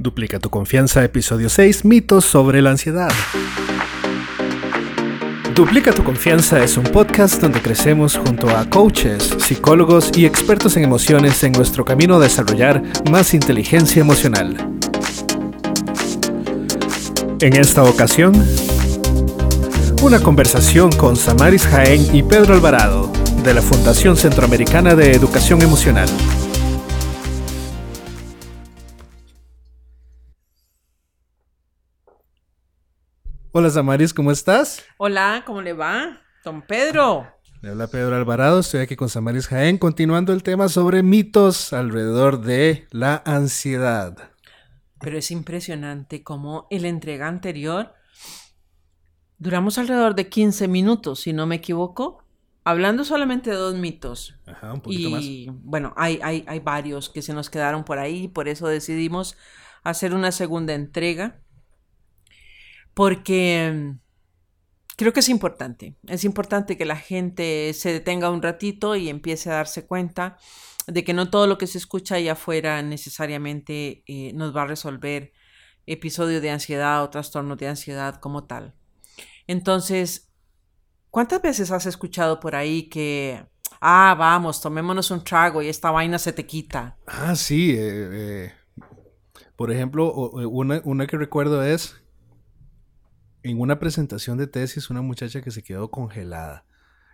Duplica tu confianza, episodio 6, mitos sobre la ansiedad. Duplica tu confianza es un podcast donde crecemos junto a coaches, psicólogos y expertos en emociones en nuestro camino a desarrollar más inteligencia emocional. En esta ocasión, una conversación con Samaris Jaén y Pedro Alvarado de la Fundación Centroamericana de Educación Emocional. Hola Samaris, ¿cómo estás? Hola, ¿cómo le va? Don Pedro. Le habla Pedro Alvarado, estoy aquí con Samaris Jaén, continuando el tema sobre mitos alrededor de la ansiedad. Pero es impresionante cómo el entrega anterior duramos alrededor de 15 minutos, si no me equivoco, hablando solamente de dos mitos. Ajá, un poquito y bueno, hay, hay, hay varios que se nos quedaron por ahí, por eso decidimos hacer una segunda entrega porque mm, creo que es importante. Es importante que la gente se detenga un ratito y empiece a darse cuenta de que no todo lo que se escucha allá afuera necesariamente eh, nos va a resolver episodio de ansiedad o trastorno de ansiedad como tal. Entonces, ¿cuántas veces has escuchado por ahí que, ah, vamos, tomémonos un trago y esta vaina se te quita? Ah, sí. Eh, eh, por ejemplo, una, una que recuerdo es en una presentación de tesis una muchacha que se quedó congelada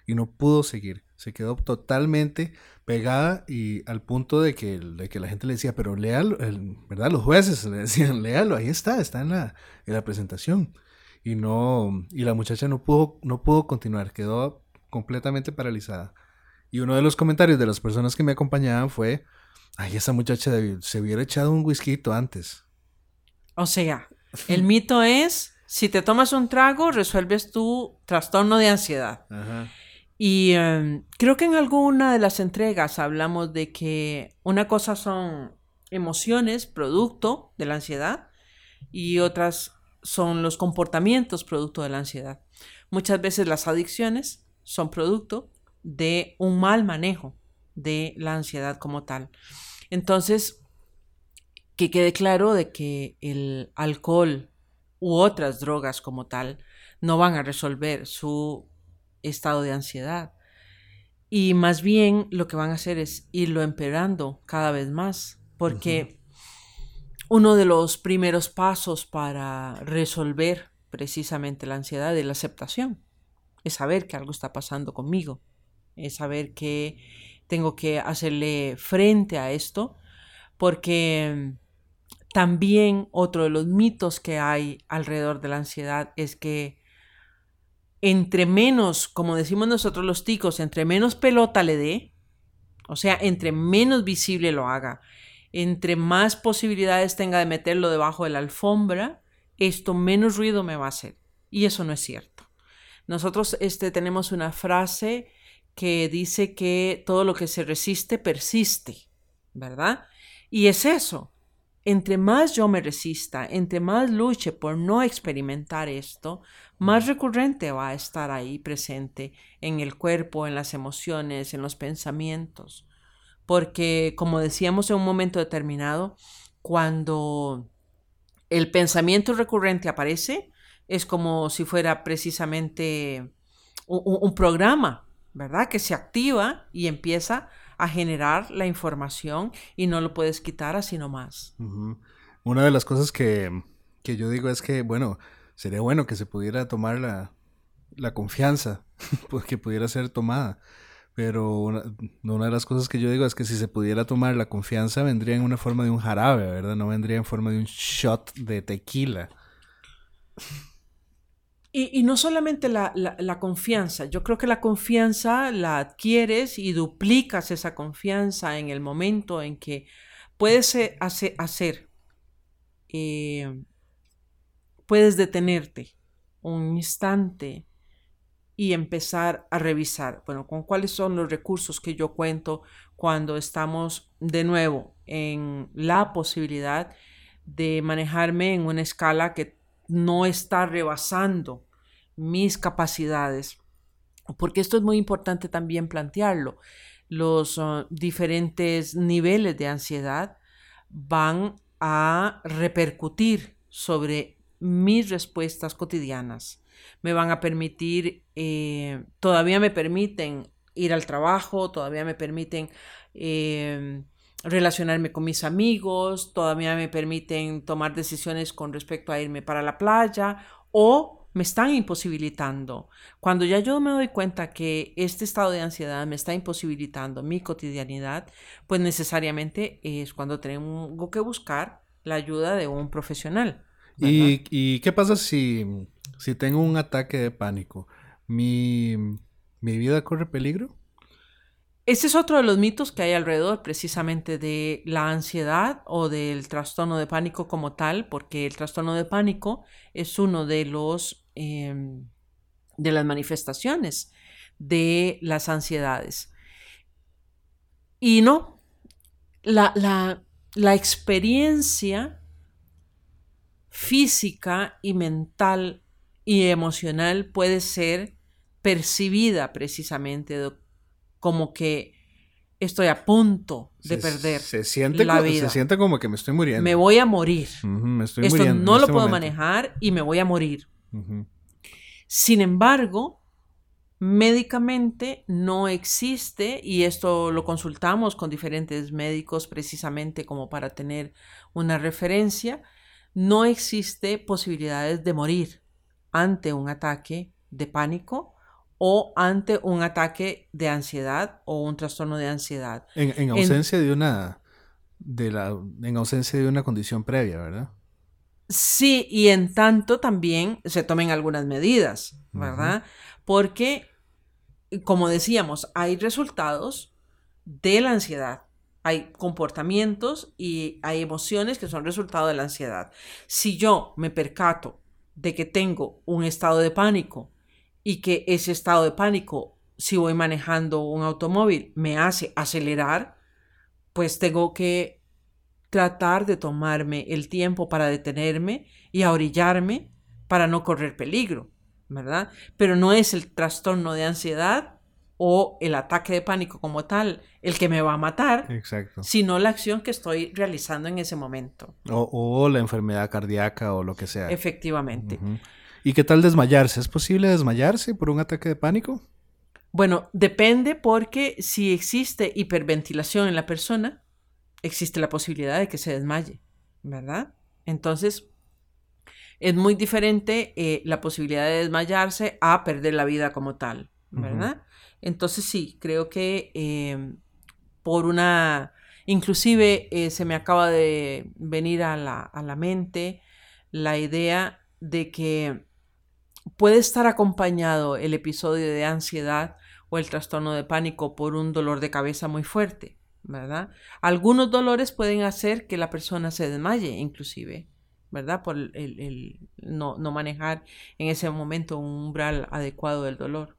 y no pudo seguir. Se quedó totalmente pegada y al punto de que, que la gente le decía, pero léalo, ¿verdad? Los jueces le decían, léalo, ahí está, está en la, en la presentación. Y no, y la muchacha no pudo, no pudo continuar, quedó completamente paralizada. Y uno de los comentarios de las personas que me acompañaban fue, ay, esa muchacha se hubiera echado un whisky antes. O sea, el mito es si te tomas un trago, resuelves tu trastorno de ansiedad. Y em, creo que en alguna de las entregas hablamos de que una cosa son emociones, producto de la ansiedad, y otras son los comportamientos, producto de la ansiedad. Muchas veces las adicciones son producto de un mal manejo de la ansiedad como tal. Entonces, que quede claro de que el alcohol, u otras drogas como tal no van a resolver su estado de ansiedad. Y más bien lo que van a hacer es irlo empeorando cada vez más, porque uno de los primeros pasos para resolver precisamente la ansiedad es la aceptación, es saber que algo está pasando conmigo, es saber que tengo que hacerle frente a esto, porque también otro de los mitos que hay alrededor de la ansiedad es que entre menos, como decimos nosotros los ticos, entre menos pelota le dé, o sea, entre menos visible lo haga, entre más posibilidades tenga de meterlo debajo de la alfombra, esto menos ruido me va a hacer. Y eso no es cierto. Nosotros este, tenemos una frase que dice que todo lo que se resiste persiste, ¿verdad? Y es eso entre más yo me resista, entre más luche por no experimentar esto, más recurrente va a estar ahí presente en el cuerpo, en las emociones, en los pensamientos. Porque, como decíamos en un momento determinado, cuando el pensamiento recurrente aparece, es como si fuera precisamente un, programa, ¿verdad? Que se activa y empieza a generar la información y no lo puedes quitar así nomás. Una de las cosas que, yo digo es que, bueno, sería bueno que se pudiera tomar la, la confianza, que pudiera ser tomada. Pero una, una, de las cosas que yo digo es que si se pudiera tomar la confianza vendría en una forma de un jarabe, ¿verdad? No vendría en forma de un shot de tequila. Y, no solamente la, confianza, yo creo que la confianza la adquieres y duplicas esa confianza en el momento en que puedes hacer, hacer eh, puedes detenerte un instante y empezar a revisar, bueno, con cuáles son los recursos que yo cuento cuando estamos de nuevo en la posibilidad de manejarme en una escala que no está rebasando mis capacidades, porque esto es muy importante también plantearlo. Los uh, diferentes niveles de ansiedad van a repercutir sobre mis respuestas cotidianas. Me van a permitir, eh, todavía me permiten ir al trabajo, todavía me permiten eh, relacionarme con mis amigos, todavía me permiten tomar decisiones con respecto a irme para la playa o me están imposibilitando. Cuando ya yo me doy cuenta que este estado de ansiedad me está imposibilitando mi cotidianidad, pues necesariamente es cuando tengo que buscar la ayuda de un profesional. ¿Y, qué pasa si, si tengo un ataque de pánico? ¿Mi, ¿Mi vida corre peligro? Ese es otro de los mitos que hay alrededor precisamente de la ansiedad o del trastorno de pánico como tal, porque el trastorno de pánico es uno de los em, de las manifestaciones de las ansiedades. Y no, la, la, la experiencia física y mental y emocional puede ser percibida precisamente como que estoy a punto de perder se siente la vida. Se siente como que me estoy muriendo. Me voy a morir. Esto no lo este puedo manejar y me voy a morir. Sin embargo, médicamente no existe, y esto lo consultamos con diferentes médicos precisamente como para tener una referencia, no existe posibilidades de morir ante un ataque de pánico o ante un ataque de ansiedad o un trastorno de ansiedad. En, ausencia de una de la en ausencia de una condición previa, ¿verdad? Sí, y en tanto también se tomen algunas medidas, ¿verdad? Porque, como decíamos, hay resultados de la ansiedad. Hay comportamientos y hay emociones que son resultado de la ansiedad. Si yo me percato de que tengo un estado de pánico y que ese estado de pánico, si voy manejando un automóvil, me hace acelerar, pues tengo que tratar de tomarme el tiempo para detenerme y ahorillarme para no correr peligro, ¿verdad? Pero no es el trastorno de ansiedad o el ataque de pánico como tal el que me va a matar, Exacto. sino la acción que estoy realizando en ese momento. O, la enfermedad cardíaca o lo que sea. Efectivamente. ¿Y qué tal desmayarse? ¿Es posible desmayarse por un ataque de pánico? Bueno, depende porque si existe hiperventilación en la persona, existe la posibilidad de que se desmaye, ¿verdad? Entonces, es muy diferente eh, la posibilidad de desmayarse a perder la vida como tal, ¿verdad? Entonces sí, creo que em, por una, inclusive eh, se me acaba de venir a la, a la mente la idea de que Puede estar acompañado el episodio de ansiedad o el trastorno de pánico por un dolor de cabeza muy fuerte, ¿verdad? Algunos dolores pueden hacer que la persona se desmaye, inclusive, ¿verdad? Por el, no, manejar en ese momento un umbral adecuado del dolor.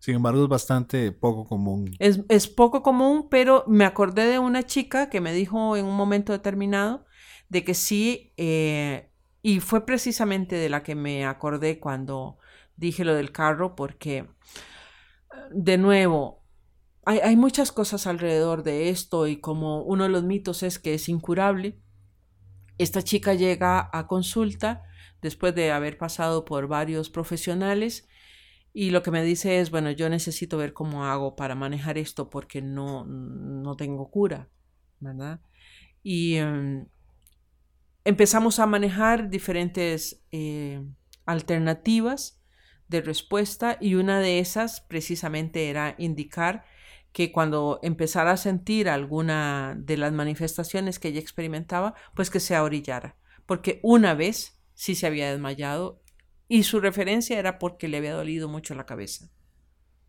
Sin embargo, es bastante poco común. Es, poco común, pero me acordé de una chica que me dijo en un momento determinado de que sí eh, y fue precisamente de la que me acordé cuando dije lo del carro, porque, de nuevo, hay, muchas cosas alrededor de esto y como uno de los mitos es que es incurable, esta chica llega a consulta después de haber pasado por varios profesionales y lo que me dice es, bueno, yo necesito ver cómo hago para manejar esto porque no, no tengo cura, ¿verdad? Y em, empezamos a manejar diferentes eh, alternativas de respuesta y una de esas precisamente era indicar que cuando empezara a sentir alguna de las manifestaciones que ella experimentaba, pues que se ahorillara, porque una vez sí se había desmayado y su referencia era porque le había dolido mucho la cabeza,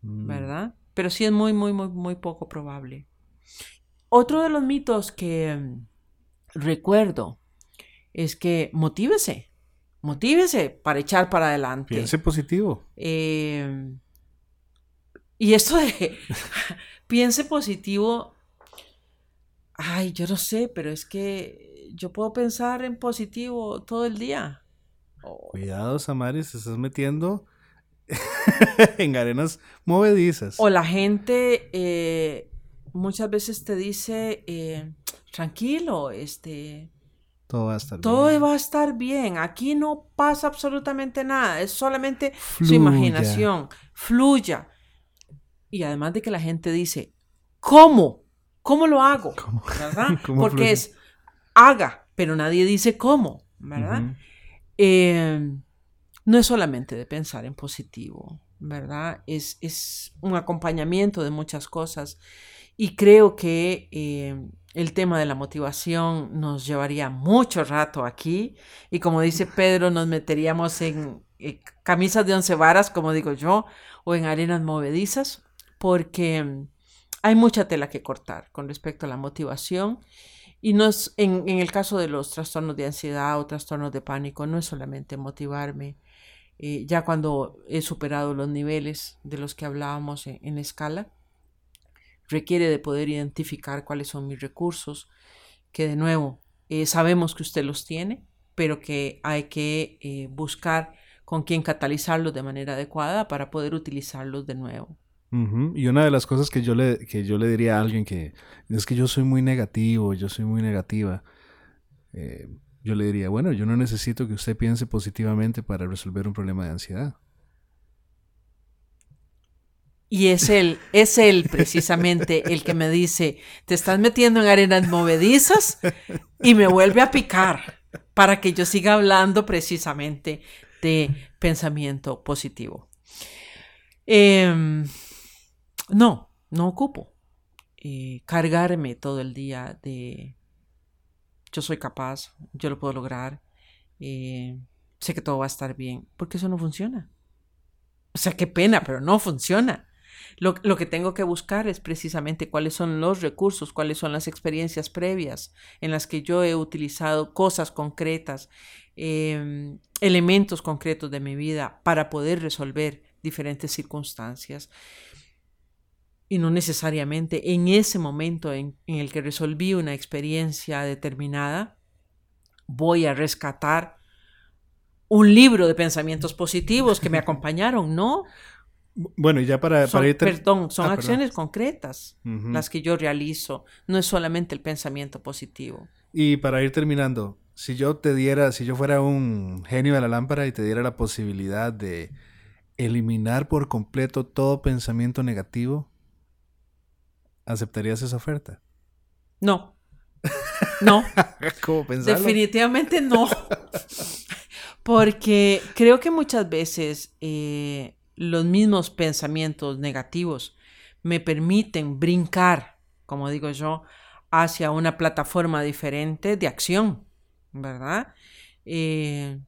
mm. ¿verdad? Pero sí es muy, muy, muy, muy poco probable. Otro de los mitos que mm, recuerdo es que motívese, motívese para echar para adelante. Piense positivo. Em, y esto de piense positivo, ay, yo no sé, pero es que yo puedo pensar en positivo todo el día. Cuidado, Samaris, te estás metiendo en arenas movedizas. O la gente eh, muchas veces te dice, eh, tranquilo, este... Todo va a estar todo bien. va a estar bien. Aquí no pasa absolutamente nada. Es solamente su imaginación. Fluya. Y además de que la gente dice, ¿cómo? ¿Cómo lo hago? ¿Cómo? ¿Verdad? ¿Cómo Porque fluye? es haga, pero nadie dice cómo, ¿verdad? Eh, no es solamente de pensar en positivo, ¿verdad? Es, es un acompañamiento de muchas cosas. Y creo que eh, el tema de la motivación nos llevaría mucho rato aquí. Y como dice Pedro, nos meteríamos en eh, camisas de once varas, como digo yo, o en arenas movedizas, porque hay mucha tela que cortar con respecto a la motivación. Y no es, en, en el caso de los trastornos de ansiedad o trastornos de pánico, no es solamente motivarme. Eh, ya cuando he superado los niveles de los que hablábamos en, en la escala, requiere de poder identificar cuáles son mis recursos, que de nuevo eh, sabemos que usted los tiene, pero que hay que eh, buscar con quién catalizarlos de manera adecuada para poder utilizarlos de nuevo. Y una de las cosas que yo le, que yo le diría a alguien que es que yo soy muy negativo, yo soy muy negativa, eh, yo le diría, bueno, yo no necesito que usted piense positivamente para resolver un problema de ansiedad. Y es él, es él precisamente el que me dice, te estás metiendo en arenas movedizas y me vuelve a picar para que yo siga hablando precisamente de pensamiento positivo. Em, no, no ocupo eh, cargarme todo el día de yo soy capaz, yo lo puedo lograr, eh, sé que todo va a estar bien, porque eso no funciona. O sea, qué pena, pero no funciona. Lo, lo, que tengo que buscar es precisamente cuáles son los recursos, cuáles son las experiencias previas en las que yo he utilizado cosas concretas, eh, elementos concretos de mi vida para poder resolver diferentes circunstancias. Y no necesariamente en ese momento en, en el que resolví una experiencia determinada, voy a rescatar un libro de pensamientos positivos que me acompañaron, ¿no? Bueno, y ya para, son, para ir... Perdón, son Ah, acciones perdón. concretas Uh -huh. las que yo realizo, no es solamente el pensamiento positivo. Y para ir terminando, si yo te diera, si yo fuera un genio de la lámpara y te diera la posibilidad de eliminar por completo todo pensamiento negativo, ¿aceptarías esa oferta? No. No. ¿Cómo pensarlo? Definitivamente no. Porque creo que muchas veces eh, los mismos pensamientos negativos me permiten brincar, como digo yo, hacia una plataforma diferente de acción, ¿verdad? Eh,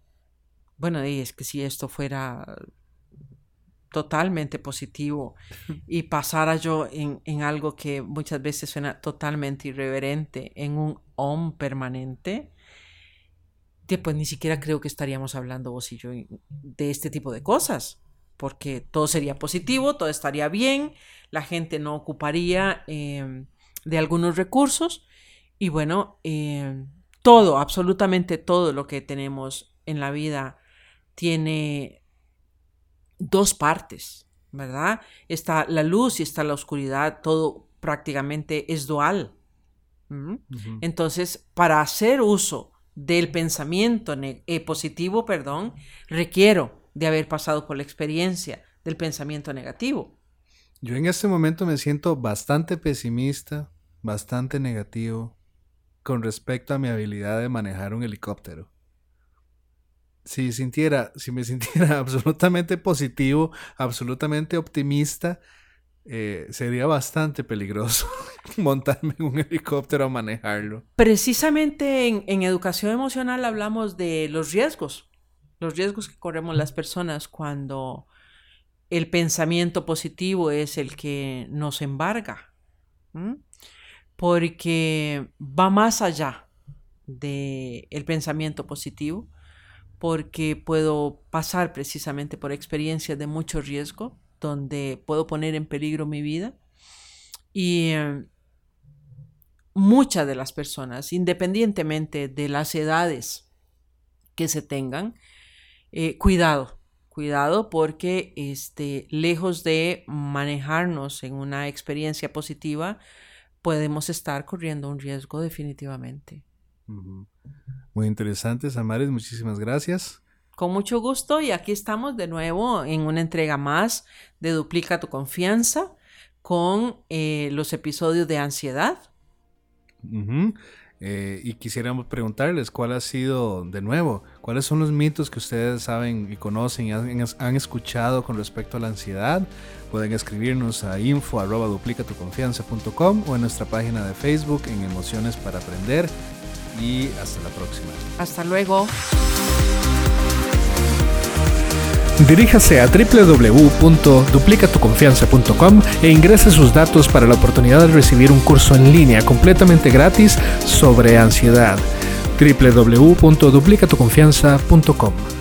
bueno, es que si esto fuera totalmente positivo y pasara yo en, en, algo que muchas veces suena totalmente irreverente, en un om permanente, pues ni siquiera creo que estaríamos hablando vos y yo de este tipo de cosas, porque todo sería positivo, todo estaría bien, la gente no ocuparía eh, de algunos recursos y bueno, eh, todo, absolutamente todo lo que tenemos en la vida tiene dos partes, ¿verdad? Está la luz y está la oscuridad, todo prácticamente es dual. ¿Mm? Uh -huh. Entonces, para hacer uso del pensamiento eh, positivo, perdón, requiero de haber pasado por la experiencia del pensamiento negativo. Yo en este momento me siento bastante pesimista, bastante negativo con respecto a mi habilidad de manejar un helicóptero si sintiera, si me sintiera absolutamente positivo, absolutamente optimista, eh, sería bastante peligroso montarme en un helicóptero a manejarlo. Precisamente en, en, educación emocional hablamos de los riesgos, los riesgos que corremos las personas cuando el pensamiento positivo es el que nos embarga, ¿Mm? porque va más allá del el pensamiento positivo porque puedo pasar precisamente por experiencias de mucho riesgo, donde puedo poner en peligro mi vida. Y eh, muchas de las personas, independientemente de las edades que se tengan, eh, cuidado, cuidado porque este, lejos de manejarnos en una experiencia positiva, podemos estar corriendo un riesgo definitivamente. Muy interesante, Samares, muchísimas gracias. Con mucho gusto y aquí estamos de nuevo en una entrega más de Duplica tu confianza con eh, los episodios de ansiedad. Eh, y quisiéramos preguntarles cuál ha sido, de nuevo, cuáles son los mitos que ustedes saben y conocen y han, escuchado con respecto a la ansiedad. Pueden escribirnos a info arroba o en nuestra página de Facebook en Emociones para Aprender. Y hasta la próxima. Hasta luego. Diríjase a www.duplicatuconfianza.com e ingrese sus datos para la oportunidad de recibir un curso en línea completamente gratis sobre ansiedad. www.duplicatuconfianza.com